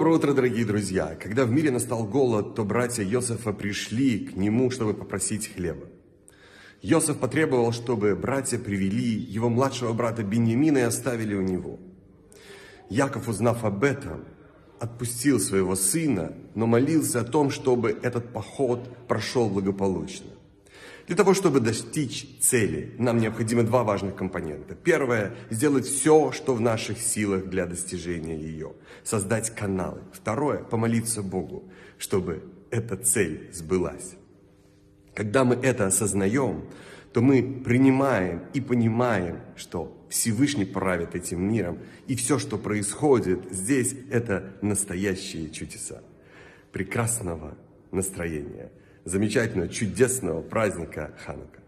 Доброе утро, дорогие друзья! Когда в мире настал голод, то братья Иосифа пришли к нему, чтобы попросить хлеба. Иосиф потребовал, чтобы братья привели его младшего брата Беньямина и оставили у него. Яков, узнав об этом, отпустил своего сына, но молился о том, чтобы этот поход прошел благополучно. Для того, чтобы достичь цели, нам необходимы два важных компонента. Первое – сделать все, что в наших силах для достижения ее. Создать каналы. Второе – помолиться Богу, чтобы эта цель сбылась. Когда мы это осознаем, то мы принимаем и понимаем, что Всевышний правит этим миром, и все, что происходит здесь, это настоящие чудеса. Прекрасного настроения – замечательного, чудесного праздника Ханука.